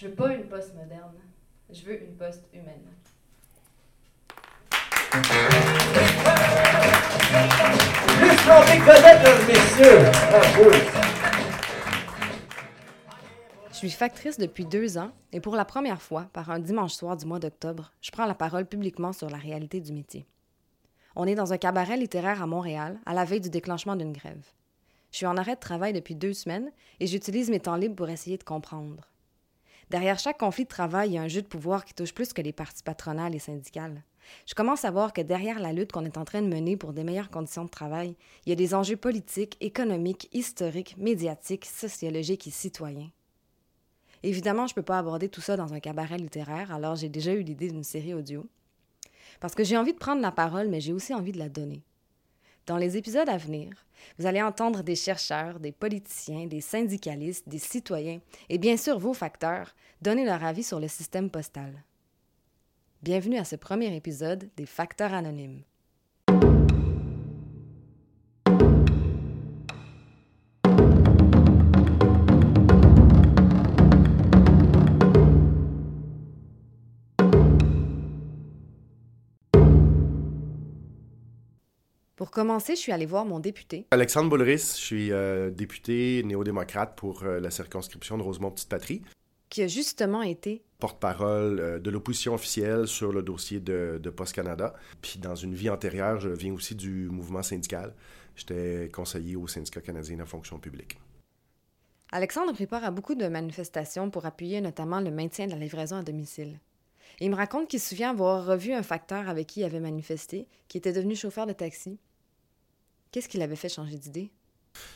Je veux pas une poste moderne. Je veux une poste humaine. Je suis factrice depuis deux ans et pour la première fois, par un dimanche soir du mois d'octobre, je prends la parole publiquement sur la réalité du métier. On est dans un cabaret littéraire à Montréal, à la veille du déclenchement d'une grève. Je suis en arrêt de travail depuis deux semaines et j'utilise mes temps libres pour essayer de comprendre. Derrière chaque conflit de travail, il y a un jeu de pouvoir qui touche plus que les parties patronales et syndicales. Je commence à voir que derrière la lutte qu'on est en train de mener pour des meilleures conditions de travail, il y a des enjeux politiques, économiques, historiques, médiatiques, sociologiques et citoyens. Évidemment, je ne peux pas aborder tout ça dans un cabaret littéraire, alors j'ai déjà eu l'idée d'une série audio. Parce que j'ai envie de prendre la parole, mais j'ai aussi envie de la donner. Dans les épisodes à venir, vous allez entendre des chercheurs, des politiciens, des syndicalistes, des citoyens et bien sûr vos facteurs donner leur avis sur le système postal. Bienvenue à ce premier épisode des Facteurs anonymes. Pour commencer, je suis allée voir mon député. Alexandre Boulris, je suis euh, député néo-démocrate pour euh, la circonscription de Rosemont-Petite-Patrie. Qui a justement été porte-parole euh, de l'opposition officielle sur le dossier de, de Post Canada. Puis dans une vie antérieure, je viens aussi du mouvement syndical. J'étais conseiller au syndicat canadien de la fonction publique. Alexandre prépare à beaucoup de manifestations pour appuyer notamment le maintien de la livraison à domicile. Il me raconte qu'il se souvient avoir revu un facteur avec qui il avait manifesté, qui était devenu chauffeur de taxi. Qu'est-ce qui l'avait fait changer d'idée?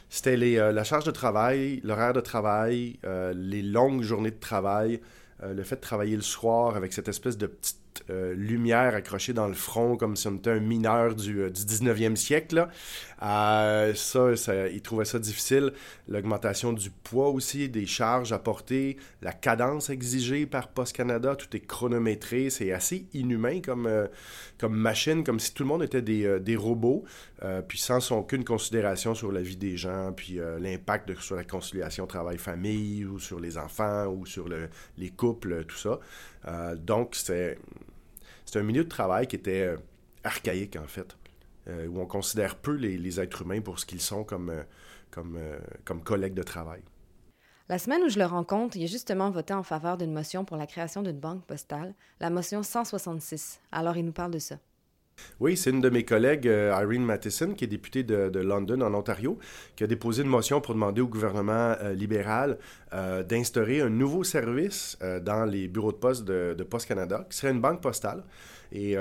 C'était euh, la charge de travail, l'horaire de travail, euh, les longues journées de travail, euh, le fait de travailler le soir avec cette espèce de petite euh, lumière accrochée dans le front comme si on était un mineur du, 19e euh, siècle. Euh, ça, ça, il trouvait ça difficile. L'augmentation du poids aussi, des charges à porter, la cadence exigée par Post Canada, tout est chronométré. C'est assez inhumain comme, comme machine, comme si tout le monde était des, des robots, puis sans aucune considération sur la vie des gens, puis l'impact sur la conciliation travail-famille, ou sur les enfants, ou sur le, les couples, tout ça. donc, c'est c'est un milieu de travail qui était euh, archaïque, en fait, euh, où on considère peu les, êtres humains pour ce qu'ils sont comme, euh, comme, comme collègues de travail. La semaine où je le rencontre, il a justement voté en faveur d'une motion pour la création d'une banque postale, la motion 166. Alors il nous parle de ça. Oui, c'est une de mes collègues, Irene Matheson, qui est députée de, London, en Ontario, qui a déposé une motion pour demander au gouvernement libéral d'instaurer un nouveau service dans les bureaux de poste de, de Post Canada, qui serait une banque postale, et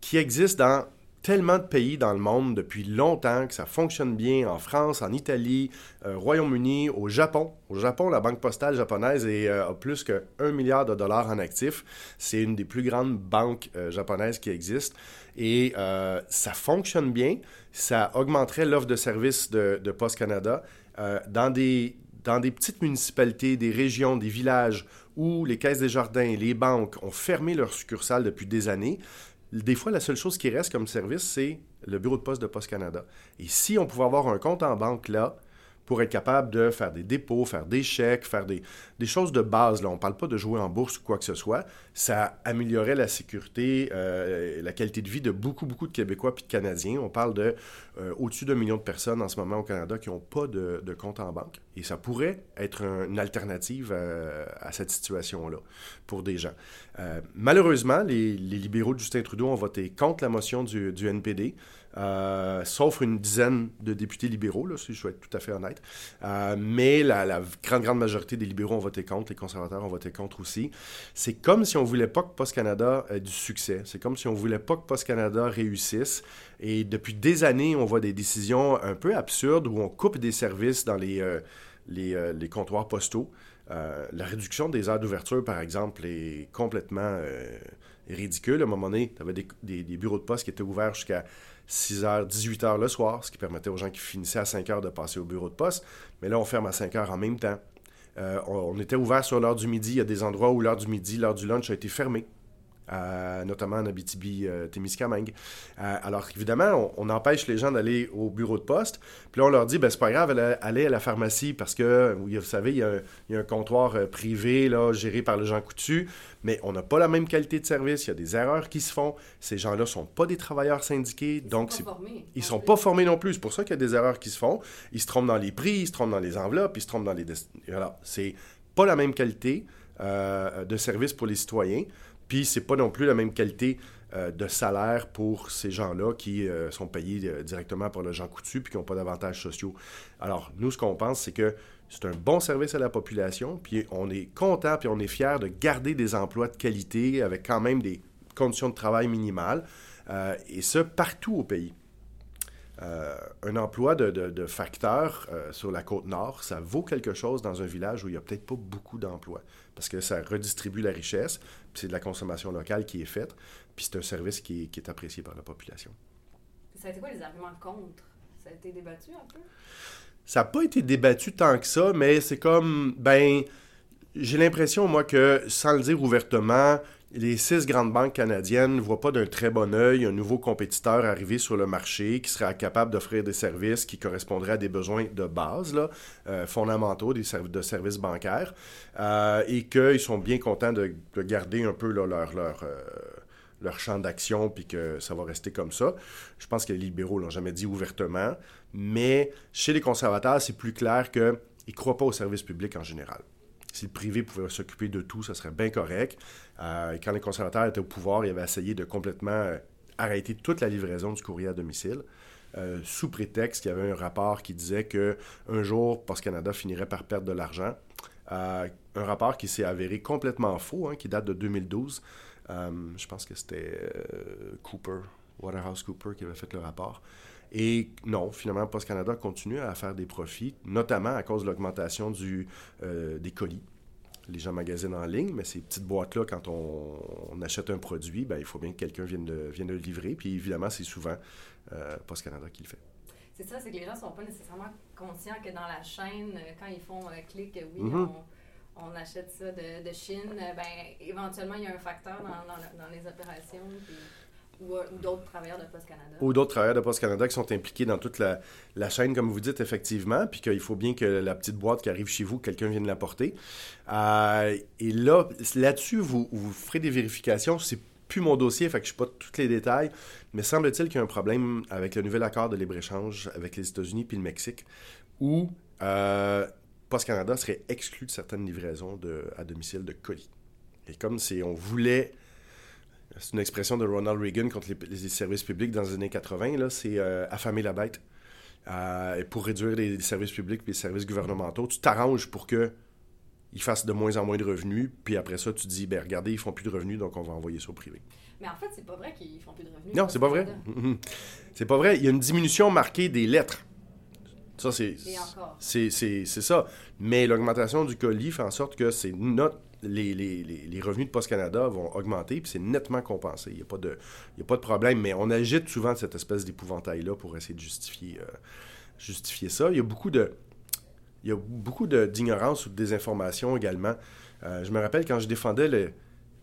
qui existe dans tellement de pays dans le monde depuis longtemps que ça fonctionne bien en France, en Italie, au Royaume-Uni, au Japon. Au Japon, la banque postale japonaise a plus que 1 milliard de dollars en actifs. C'est une des plus grandes banques japonaises qui existent. Et euh, ça fonctionne bien. Ça augmenterait l'offre de services de, de Post Canada euh, dans, des, dans des petites municipalités, des régions, des villages où les caisses des jardins, les banques ont fermé leurs succursales depuis des années. Des fois, la seule chose qui reste comme service, c'est le bureau de poste de Post Canada. Et si on pouvait avoir un compte en banque là, pour être capable de faire des dépôts, faire des chèques, faire des, des choses de base. Là. On ne parle pas de jouer en bourse ou quoi que ce soit. Ça améliorerait la sécurité, euh, la qualité de vie de beaucoup, beaucoup de Québécois et de Canadiens. On parle de euh, au-dessus d'un million de personnes en ce moment au Canada qui n'ont pas de, de, compte en banque. Et ça pourrait être une alternative euh, à, cette situation-là pour des gens. malheureusement, les, les, libéraux de Justin Trudeau ont voté contre la motion du, du NPD. Euh, sauf une dizaine de députés libéraux, si je veux être tout à fait honnête. Euh, mais la, grande, grande majorité des libéraux ont voté contre, les conservateurs ont voté contre aussi. C'est comme si on voulait pas que Post Canada ait du succès. C'est comme si on voulait pas que Post Canada réussisse. Et depuis des années, on voit des décisions un peu absurdes où on coupe des services dans les, euh, les, comptoirs postaux. la réduction des heures d'ouverture, par exemple, est complètement ridicule. À un moment donné, tu avais des, des, bureaux de poste qui étaient ouverts jusqu'à 6h, 18h le soir, ce qui permettait aux gens qui finissaient à 5h de passer au bureau de poste. Mais là, on ferme à 5h en même temps. Euh, on, était ouvert sur l'heure du midi. Il y a des endroits où l'heure du midi, l'heure du lunch a été fermée. Notamment en Abitibi-Témiscamingue. alors, évidemment, on, empêche les gens d'aller au bureau de poste. Puis là, on leur dit, ben, c'est pas grave, allez à la pharmacie parce que, vous savez, il y a, un comptoir privé là, géré par le Jean Coutu, mais on n'a pas la même qualité de service. Il y a des erreurs qui se font. Ces gens-là ne sont pas des travailleurs syndiqués. Ils donc, sont pas formés. Ils sont pas formés non plus. C'est pour ça qu'il y a des erreurs qui se font. Ils se trompent dans les prix, ils se trompent dans les enveloppes, ils se trompent dans les... Voilà. C'est pas la même qualité euh, de service pour les citoyens. Puis c'est pas non plus la même qualité euh, de salaire pour ces gens-là qui euh, sont payés directement par le Jean Coutu puis qui n'ont pas d'avantages sociaux. Alors, nous, ce qu'on pense, c'est que c'est un bon service à la population, puis on est content, puis on est fier de garder des emplois de qualité avec quand même des conditions de travail minimales, et ce, partout au pays. Euh, un emploi de, facteur euh, sur la côte nord, ça vaut quelque chose dans un village où il n'y a peut-être pas beaucoup d'emplois, parce que ça redistribue la richesse, puis c'est de la consommation locale qui est faite, puis c'est un service qui est, apprécié par la population. Ça a été quoi les arguments contre? Ça a été débattu un peu? Ça n'a pas été débattu tant que ça, mais c'est comme, ben, j'ai l'impression, moi, que sans le dire ouvertement, les six grandes banques canadiennes ne voient pas d'un très bon œil un nouveau compétiteur arriver sur le marché qui serait capable d'offrir des services qui correspondraient à des besoins de base, euh, fondamentaux des de services bancaires, euh, et qu'ils sont bien contents de, garder un peu euh, leur champ d'action, puis que ça va rester comme ça. Je pense que les libéraux l'ont jamais dit ouvertement, mais chez les conservateurs, c'est plus clair qu'ils ne croient pas au service public en général. Si le privé pouvait s'occuper de tout, ça serait bien correct. Euh, quand les conservateurs étaient au pouvoir, ils avaient essayé de complètement euh, arrêter toute la livraison du courrier à domicile. Euh, sous prétexte qu'il y avait un rapport qui disait que un jour, Post Canada finirait par perdre de l'argent. un rapport qui s'est avéré complètement faux, hein, qui date de 2012. je pense que c'était Cooper, Waterhouse Cooper, qui avait fait le rapport. Et non, finalement, Post Canada continue à faire des profits, notamment à cause de l'augmentation euh, des colis. Les gens magasinent en ligne, mais ces petites boîtes-là, quand on, achète un produit, ben, il faut bien que quelqu'un vienne, vienne, le livrer. Puis évidemment, c'est souvent euh, Post Canada qui le fait. C'est ça, c'est que les gens ne sont pas nécessairement conscients que dans la chaîne, euh, quand ils font un clic, oui, mm-hmm. on, achète ça de, Chine, ben, éventuellement, il y a un facteur dans, les opérations. Ou, d'autres travailleurs de Post Canada. Ou d'autres travailleurs de Post Canada qui sont impliqués dans toute la, chaîne, comme vous dites, effectivement, puis qu'il faut bien que la petite boîte qui arrive chez vous, quelqu'un vienne l'apporter. Euh, et là, là-dessus, vous, ferez des vérifications. C'est plus mon dossier, fait que je ne pas tous les détails, mais semble-t-il qu'il y a un problème avec le nouvel accord de libre-échange avec les États-Unis puis le Mexique, où euh, Post Canada serait exclu de certaines livraisons à domicile de colis. Et comme si on voulait c'est une expression de Ronald Reagan contre les, services publics dans les années 80, c'est euh, affamer la bête. Euh, et pour réduire les, services publics et les services gouvernementaux, tu t'arranges pour que ils fassent de moins en moins de revenus, puis après ça, tu dis, ben regardez, ils font plus de revenus, donc on va envoyer ça au privé. Mais en fait, c'est pas vrai qu'ils font plus de revenus. Non, c'est pas vrai. c'est pas vrai. Il y a une diminution marquée des lettres. Ça, c'est. C'est ça. Mais l'augmentation du colis fait en sorte que c'est notre les, revenus de Post Canada vont augmenter, puis c'est nettement compensé. Il n'y a, pas de, a pas de problème, mais on agite souvent cette espèce d'épouvantail-là pour essayer de justifier, euh, justifier ça. Il y a beaucoup de. Il y a beaucoup d'ignorance ou de désinformation également. Euh, je me rappelle quand je défendais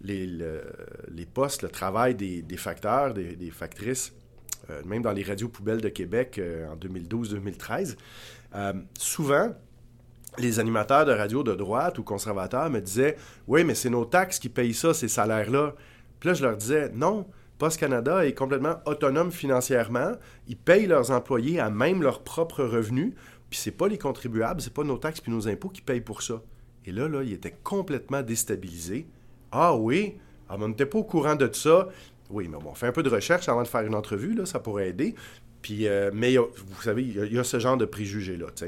les, postes, le travail des, facteurs, des, des factrices, euh, même dans les radios poubelles de Québec en 2012-2013, souvent, les animateurs de radio de droite ou conservateurs me disaient Oui, mais c'est nos taxes qui payent ça, ces salaires-là. Puis là, je leur disais Non, Post Canada est complètement autonome financièrement. Ils payent leurs employés à même leurs propres revenus. Puis c'est pas les contribuables, c'est pas nos taxes puis nos impôts qui payent pour ça. Et là, là, ils étaient complètement déstabilisés. Ah oui, ah, on n'était pas au courant de ça. Oui, mais bon, on fait un peu de recherche avant de faire une entrevue, là, ça pourrait aider. Puis, euh, mais vous savez, il y, a ce genre de préjugés-là, tu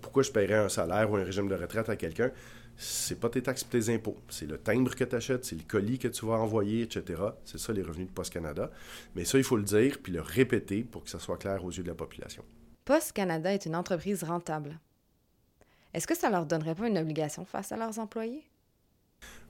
pourquoi je paierais un salaire ou un régime de retraite à quelqu'un? C'est pas tes taxes et tes impôts. C'est le timbre que tu achètes, c'est le colis que tu vas envoyer, etc. C'est ça les revenus de Post Canada. Mais ça, il faut le dire puis le répéter pour que ça soit clair aux yeux de la population. Post Canada est une entreprise rentable. Est-ce que ça leur donnerait pas une obligation face à leurs employés?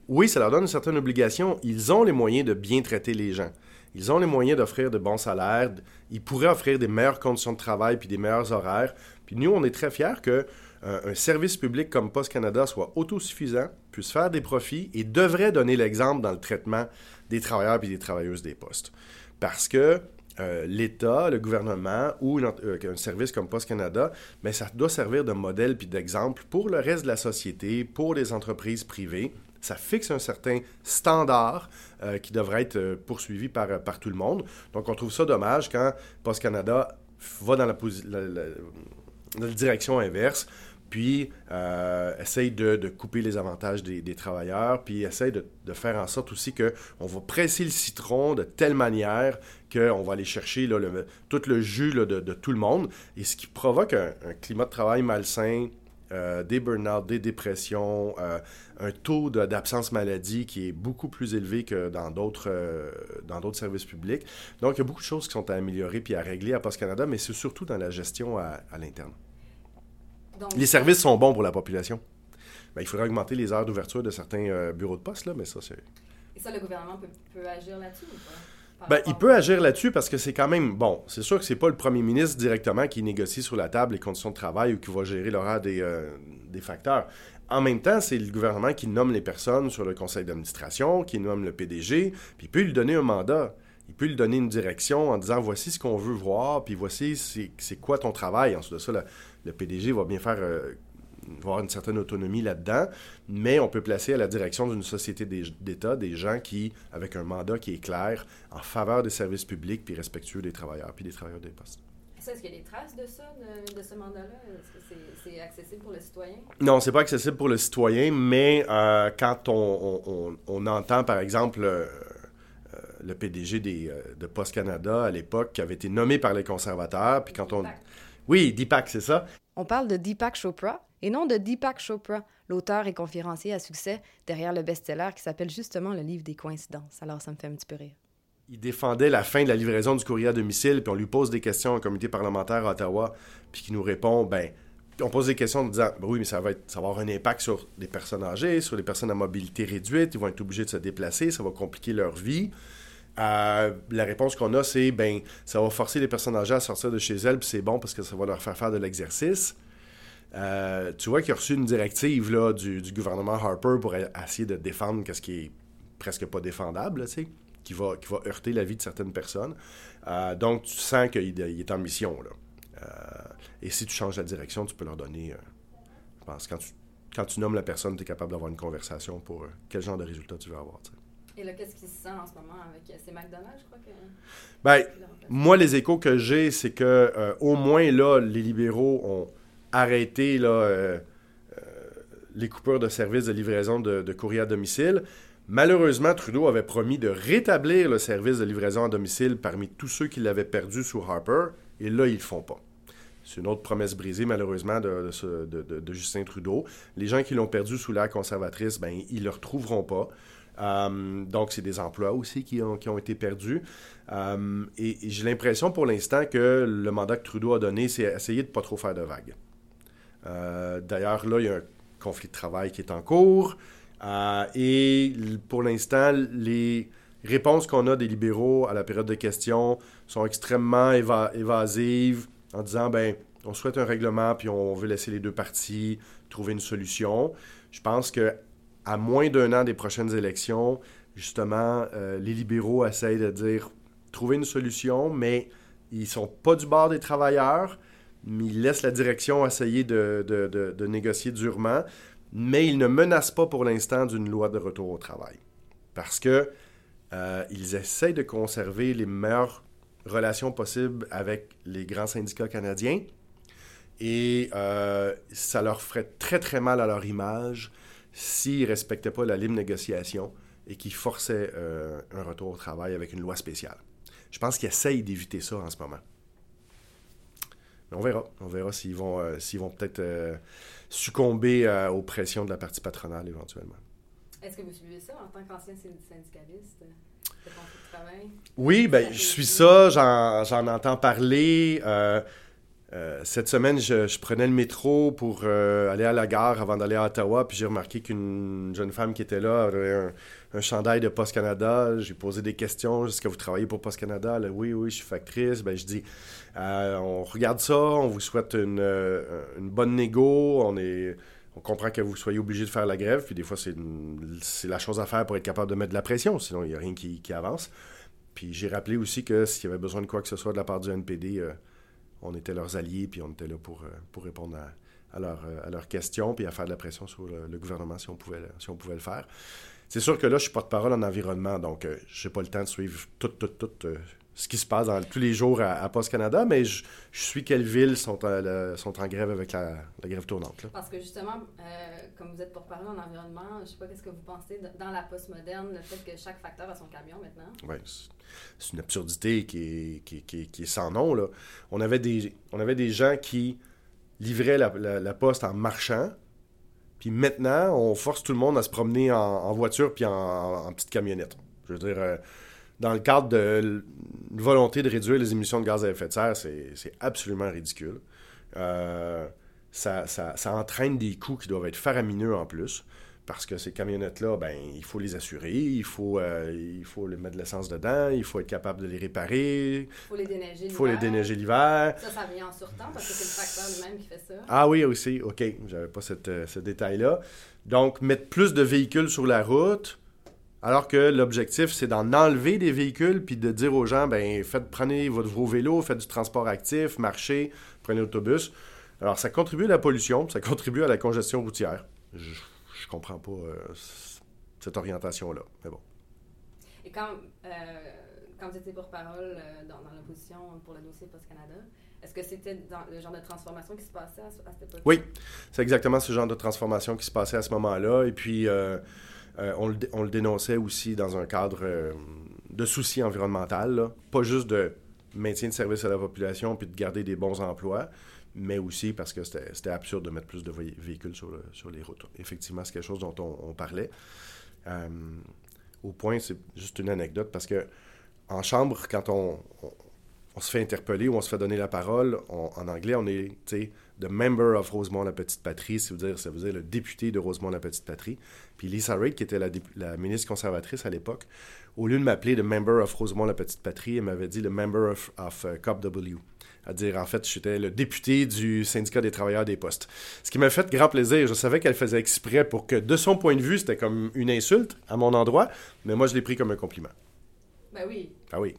Oui, ça leur donne une certaine obligation. Ils ont les moyens de bien traiter les gens. Ils ont les moyens d'offrir de bons salaires. Ils pourraient offrir des meilleures conditions de travail puis des meilleurs horaires. Puis nous, on est très fiers que un, service public comme Post Canada soit autosuffisant, puisse faire des profits et devrait donner l'exemple dans le traitement des travailleurs et des travailleuses des postes. Parce que euh, l'État, le gouvernement ou euh, un service comme Post Canada, mais ça doit servir de modèle puis d'exemple pour le reste de la société, pour les entreprises privées. Ça fixe un certain standard euh, qui devrait être poursuivi par, par tout le monde. Donc, on trouve ça dommage quand Post Canada va dans la, la direction inverse puis euh, essaye de, couper les avantages des, travailleurs, puis essaye de, faire en sorte aussi qu'on va presser le citron de telle manière qu'on va aller chercher tout le jus de, tout le monde, et ce qui provoque un, climat de travail malsain, euh, des burn-out, des dépressions, euh, un taux d'absence maladie qui est beaucoup plus élevé que dans d'autres d'autres services publics. Donc, il y a beaucoup de choses qui sont à améliorer puis à régler à Post Canada, mais c'est surtout dans la gestion à l'interne les services sont bons pour la population. Ben, il faudrait augmenter les heures d'ouverture de certains euh, bureaux de poste, là, mais ça, c'est... Et ça, le gouvernement peut, agir là-dessus ou pas? Ben, il peut agir là-dessus parce que c'est quand même bon. C'est sûr que c'est pas le premier ministre directement qui négocie sur la table les conditions de travail ou qui va gérer l'horaire des, euh, des facteurs. En même temps, c'est le gouvernement qui nomme les personnes sur le conseil d'administration, qui nomme le PDG, puis il peut lui donner un mandat. Il peut lui donner une direction en disant voici ce qu'on veut voir, puis voici c'est quoi ton travail. Ensuite de ça, le PDG va bien faire euh, avoir une certaine autonomie là-dedans, mais on peut placer à la direction d'une société d'État des gens qui, avec un mandat qui est clair, en faveur des services publics, puis respectueux des travailleurs, puis des travailleurs des postes. Est-ce qu'il y a des traces de ça, de, ce mandat-là? Est-ce que c'est accessible pour le citoyen? Non, c'est pas accessible pour le citoyen, mais euh, quand on, entend, par exemple, euh, le PDG des, de Post Canada à l'époque, qui avait été nommé par les conservateurs, puis quand on... Oui, Deepak, c'est ça. On parle de Deepak Chopra et non de Deepak Chopra, l'auteur et conférencier à succès derrière le best-seller qui s'appelle justement Le livre des coïncidences. Alors ça me fait un petit peu rire. Il défendait la fin de la livraison du courrier à domicile, puis on lui pose des questions au comité parlementaire à Ottawa, puis qui nous répond, ben, on pose des questions en disant, ben oui, mais ça va, être, ça va avoir un impact sur les personnes âgées, sur les personnes à mobilité réduite, ils vont être obligés de se déplacer, ça va compliquer leur vie. Euh, la réponse qu'on a, c'est ben, ça va forcer les personnes âgées à sortir de chez elles, puis c'est bon parce que ça va leur faire faire de l'exercice. Euh, tu vois qu'il a reçu une directive là, du, gouvernement Harper pour essayer de défendre ce qui est presque pas défendable, qui va, qui va heurter la vie de certaines personnes. Euh, donc, tu sens qu'il est en mission. Là. et si tu changes la direction, tu peux leur donner. je pense quand tu, quand tu nommes la personne, tu es capable d'avoir une conversation pour quel genre de résultat tu veux avoir. Et là, qu'est-ce qui se sent en ce moment avec. Euh, c'est McDonald's, je crois que. Ben, moi, les échos que j'ai, c'est que euh, au moins, là, les libéraux ont arrêté là, euh, les coupures de services de livraison de, de, courrier à domicile. Malheureusement, Trudeau avait promis de rétablir le service de livraison à domicile parmi tous ceux qui l'avaient perdu sous Harper, et là, ils ne le font pas. C'est une autre promesse brisée, malheureusement, de, de, de Justin Trudeau. Les gens qui l'ont perdu sous l'ère conservatrice, ben, ils ne le retrouveront pas. Euh, donc, c'est des emplois aussi qui ont, été perdus. Euh, et, j'ai l'impression pour l'instant que le mandat que Trudeau a donné, c'est essayer de ne pas trop faire de vagues. Euh, d'ailleurs, là, il y a un conflit de travail qui est en cours. et pour l'instant, les réponses qu'on a des libéraux à la période de questions sont extrêmement évasives en disant, ben, on souhaite un règlement, puis on veut laisser les deux parties trouver une solution. Je pense que à moins d'un an des prochaines élections, justement, euh, les libéraux essayent de dire trouver une solution, mais ils sont pas du bord des travailleurs, mais ils laissent la direction essayer de, négocier durement, mais ils ne menacent pas pour l'instant d'une loi de retour au travail. Parce que euh, ils essayent de conserver les meilleures relations possibles avec les grands syndicats canadiens. Et euh, ça leur ferait très très mal à leur image s'ils ne respectaient pas la libre négociation et qu'ils forçaient euh, un retour au travail avec une loi spéciale. Je pense qu'ils essayent d'éviter ça en ce moment. Mais on verra. On verra s'ils vont, euh, s'ils vont peut-être euh, succomber aux pressions de la partie patronale éventuellement. Est-ce que vous suivez ça en tant qu'ancien syndicaliste? Oui, ben, je suis ça, j'en, j'en entends parler. Euh, cette semaine, je, prenais le métro pour euh, aller à la gare avant d'aller à Ottawa, puis j'ai remarqué qu'une jeune femme qui était là avait un, chandail de Post Canada. J'ai posé des questions. Est-ce que vous travaillez pour Post Canada? oui, oui, je suis factrice. Ben, je dis, euh, on regarde ça, on vous souhaite une, bonne négo. On, comprend que vous soyez obligé de faire la grève, puis des fois, c'est la chose à faire pour être capable de mettre de la pression, sinon il n'y a rien qui, qui avance. Puis j'ai rappelé aussi que s'il y avait besoin de quoi que ce soit de la part du NPD, on était leurs alliés, puis on était là pour, euh, pour répondre à, euh, à, leurs questions, puis à faire de la pression sur le, gouvernement si on, pouvait, si on pouvait le faire. C'est sûr que là, je suis porte-parole en environnement, donc euh, je n'ai pas le temps de suivre tout, tout, tout ce qui se passe dans, tous les jours à, Post Canada, mais je, suis quelles villes sont, sont en grève avec la, grève tournante. Parce que justement, comme vous êtes porte-parole en environnement, je ne sais pas qu'est-ce que vous pensez dans la post-moderne, le fait que chaque facteur a son camion maintenant? Oui, c'est une absurdité qui est, qui, est, sans nom. Là. On, avait des, on avait des gens qui livraient la, poste en marchant, puis maintenant, on force tout le monde à se promener en, voiture puis en, petite camionnette. Je veux dire, euh, dans le cadre de la volonté de réduire les émissions de gaz à effet de serre, c'est absolument ridicule. Euh, ça, ça, ça, entraîne des coûts qui doivent être faramineux en plus parce que ces camionnettes-là, ben, il faut les assurer, il faut, euh, il faut les mettre de l'essence dedans, il faut être capable de les réparer. Il faut les déneiger l'hiver. Il faut les déneiger l'hiver. Ça, ça vient en surtemps parce que c'est le tracteur lui-même qui fait ça. Ah oui, aussi, OK. J'avais pas cette, euh, ce détail-là. Donc, mettre plus de véhicules sur la route, alors que l'objectif, c'est d'en enlever des véhicules puis de dire aux gens, ben, faites, prenez votre, vos vélos, faites du transport actif, marchez, prenez l'autobus. Alors, ça contribue à la pollution, ça contribue à la congestion routière. Je, je comprends pas euh, cette orientation-là. Mais bon. Et quand, euh, quand vous étiez porte-parole euh, dans, l'opposition pour le dossier Post-Canada, est-ce que c'était le genre de transformation qui se passait à, cette époque? Oui, c'est exactement ce genre de transformation qui se passait à ce moment-là. Et puis, on, le, dénonçait aussi dans un cadre de souci environnemental, pas juste de maintien de service à la population puis de garder des bons emplois, mais aussi parce que c'était absurde de mettre plus de véhicules sur, les routes. Effectivement, c'est quelque chose dont on, parlait. Euh, au point, c'est juste une anecdote, parce que en chambre, quand on, on, se fait interpeller ou on se fait donner la parole, en anglais, on est, the member of Rosemont-la-Petite-Patrie, ça veut, dire, ça veut dire le député de Rosemont-la-Petite-Patrie. Puis Lisa Reid, qui était la, la ministre conservatrice à l'époque, au lieu de m'appeler le member of Rosemont-la-Petite-Patrie, elle m'avait dit le member of, of uh, COPW à dire en fait j'étais le député du syndicat des travailleurs des postes. Ce qui m'a fait grand plaisir. Je savais qu'elle faisait exprès pour que, de son point de vue, c'était comme une insulte à mon endroit, mais moi je l'ai pris comme un compliment. Ben oui. Ah oui.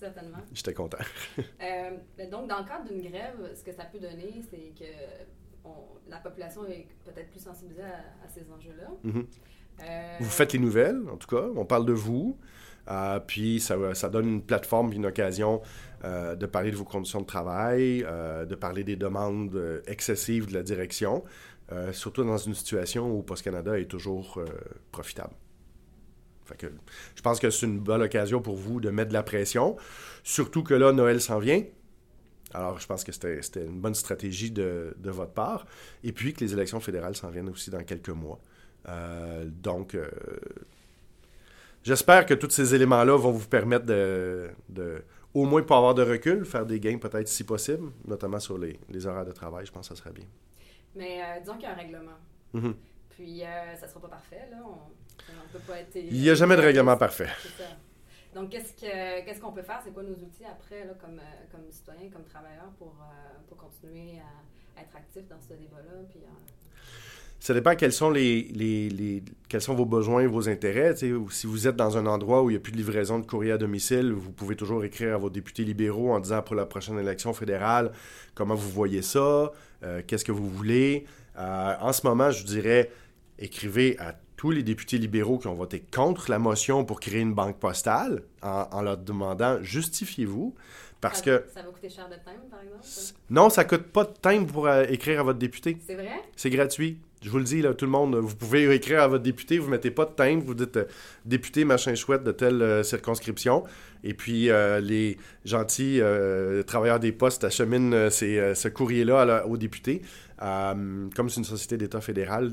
Certainement. J'étais content. Euh, donc, dans le cadre d'une grève, ce que ça peut donner, c'est que la population est peut-être plus sensibilisée à, ces enjeux-là. Mm-hmm. Euh, vous faites les nouvelles, en tout cas. On parle de vous. Euh, puis ça, ça, donne une plateforme, une occasion euh, de parler de vos conditions de travail, euh, de parler des demandes excessives de la direction, surtout dans une situation où Post Canada est toujours profitable. Fait que, je pense que c'est une bonne occasion pour vous de mettre de la pression, surtout que là, Noël s'en vient. Alors, je pense que c'était une bonne stratégie de, de, votre part. Et puis que les élections fédérales s'en viennent aussi dans quelques mois. donc, J'espère que tous ces éléments-là vont vous permettre de, au moins pas avoir de recul, faire des gains peut-être si possible, notamment sur les, les, horaires de travail, je pense que ça serait bien. Mais euh, disons qu'il y a un règlement. Mm-hmm. Puis euh, ça ne sera pas parfait, là. On, peut pas être... Il n'y a jamais de règlement parfait. Donc, qu'est-ce qu'on peut faire? C'est quoi nos outils après, là, comme, euh, comme citoyens, comme travailleurs, pour, pour continuer à, être actifs dans ce débat-là? Puis, ça dépend quels sont, les, les, quels sont vos besoins, vos intérêts. Si vous êtes dans un endroit où il n'y a plus de livraison de courrier à domicile, vous pouvez toujours écrire à vos députés libéraux en disant pour la prochaine élection fédérale comment vous voyez ça, euh, qu'est-ce que vous voulez. Euh, en ce moment, je dirais, écrivez à tous les députés libéraux qui ont voté contre la motion pour créer une banque postale en, leur demandant justifiez-vous? Parce ça, que. Ça va coûter cher de timbre, par exemple? Non, ça ne coûte pas de timbre pour euh, écrire à votre député. C'est vrai? C'est gratuit. Je vous le dis, là, tout le monde, vous pouvez écrire à votre député, vous ne mettez pas de timbre, vous dites euh, député machin chouette de telle euh, circonscription. Et puis, les gentils travailleurs des postes acheminent ce courrier-là au député. comme c'est une société d'État fédéral,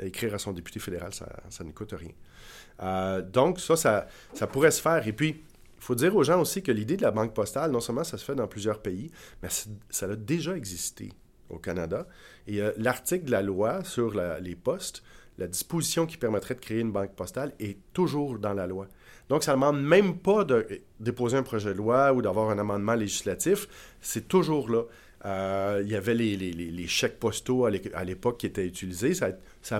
écrire à son député fédéral, ça, ça ne coûte rien. donc, ça, ça, pourrait se faire. Et puis, il faut dire aux gens aussi que l'idée de la banque postale, non seulement ça se fait dans plusieurs pays, mais ça a déjà existé au Canada. Et euh, l'article de la loi sur les postes, la disposition qui permettrait de créer une banque postale est toujours dans la loi. Donc, ça ne demande même pas de déposer un projet de loi ou d'avoir un amendement législatif. C'est toujours là. Euh, il y avait les, chèques postaux à l'époque qui étaient utilisés. Ça a,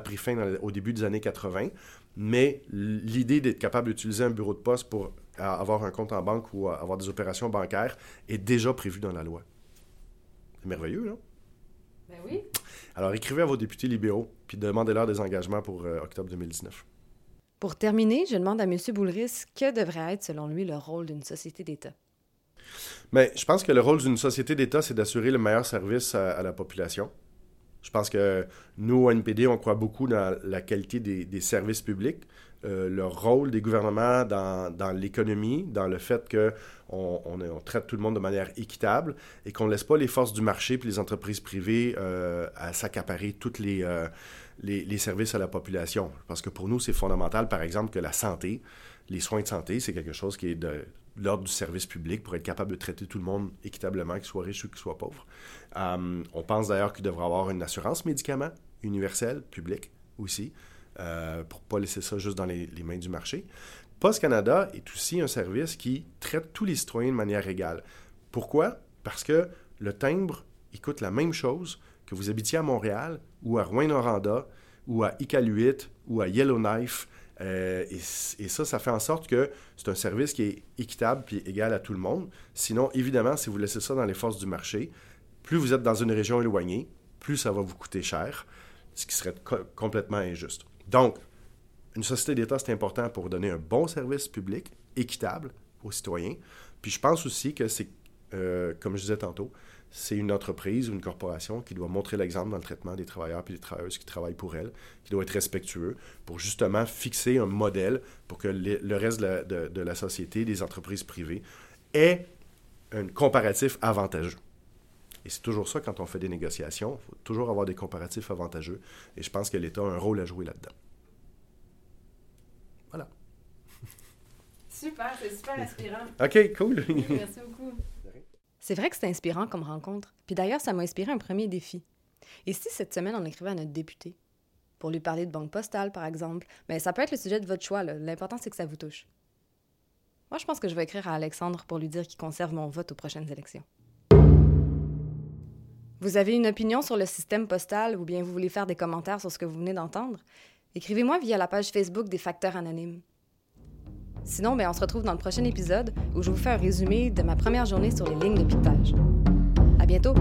pris fin au début des années 80. Mais l'idée d'être capable d'utiliser un bureau de poste pour avoir un compte en banque ou avoir des opérations bancaires est déjà prévue dans la loi. C'est merveilleux, non? Ben oui. Alors, écrivez à vos députés libéraux, puis demandez-leur des engagements pour euh, octobre 2019. Pour terminer, je demande à M. Boulris que devrait être, selon lui, le rôle d'une société d'État? Mais je pense que le rôle d'une société d'État, c'est d'assurer le meilleur service à, la population. Je pense que nous, au NPD, on croit beaucoup dans la qualité des, services publics, euh, le rôle des gouvernements dans, l'économie, dans le fait qu'on on, traite tout le monde de manière équitable et qu'on ne laisse pas les forces du marché et les entreprises privées euh, à s'accaparer tous euh, les, les, services à la population. Parce que pour nous, c'est fondamental, par exemple, que la santé, les soins de santé, c'est quelque chose qui est de l'ordre du service public pour être capable de traiter tout le monde équitablement, qu'il soit riche ou qu'il soit pauvre. Euh, on pense d'ailleurs qu'il devrait avoir une assurance médicaments universelle, publique aussi, euh, pour ne pas laisser ça juste dans les, mains du marché. Post Canada est aussi un service qui traite tous les citoyens de manière égale. Pourquoi? Parce que le timbre, il coûte la même chose que vous habitiez à Montréal ou à Rouen-Noranda ou à Iqaluit ou à Yellowknife euh, et, ça, ça fait en sorte que c'est un service qui est équitable puis égal à tout le monde. Sinon, évidemment, si vous laissez ça dans les forces du marché, plus vous êtes dans une région éloignée, plus ça va vous coûter cher, ce qui serait complètement injuste. Donc, une société d'État, c'est important pour donner un bon service public, équitable aux citoyens. Puis je pense aussi que c'est, euh, comme je disais tantôt, c'est une entreprise ou une corporation qui doit montrer l'exemple dans le traitement des travailleurs et des travailleuses qui travaillent pour elle, qui doit être respectueux pour justement fixer un modèle pour que le reste de la, société, des entreprises privées, ait un comparatif avantageux. Et c'est toujours ça quand on fait des négociations. Il faut toujours avoir des comparatifs avantageux. Et je pense que l'État a un rôle à jouer là-dedans. Voilà. Super, c'est super inspirant. OK, cool. merci beaucoup. C'est vrai que c'est inspirant comme rencontre. Puis d'ailleurs, ça m'a inspiré un premier défi. Et si cette semaine, on écrivait à notre député? Pour lui parler de banque postale, par exemple? Mais ça peut être le sujet de votre choix. L'important, c'est que ça vous touche. Moi, je pense que je vais écrire à Alexandre pour lui dire qu'il conserve mon vote aux prochaines élections. Vous avez une opinion sur le système postal ou bien vous voulez faire des commentaires sur ce que vous venez d'entendre? Écrivez-moi via la page Facebook des Facteurs Anonymes. Sinon, ben, on se retrouve dans le prochain épisode où je vous fais un résumé de ma première journée sur les lignes de piquetage. À bientôt!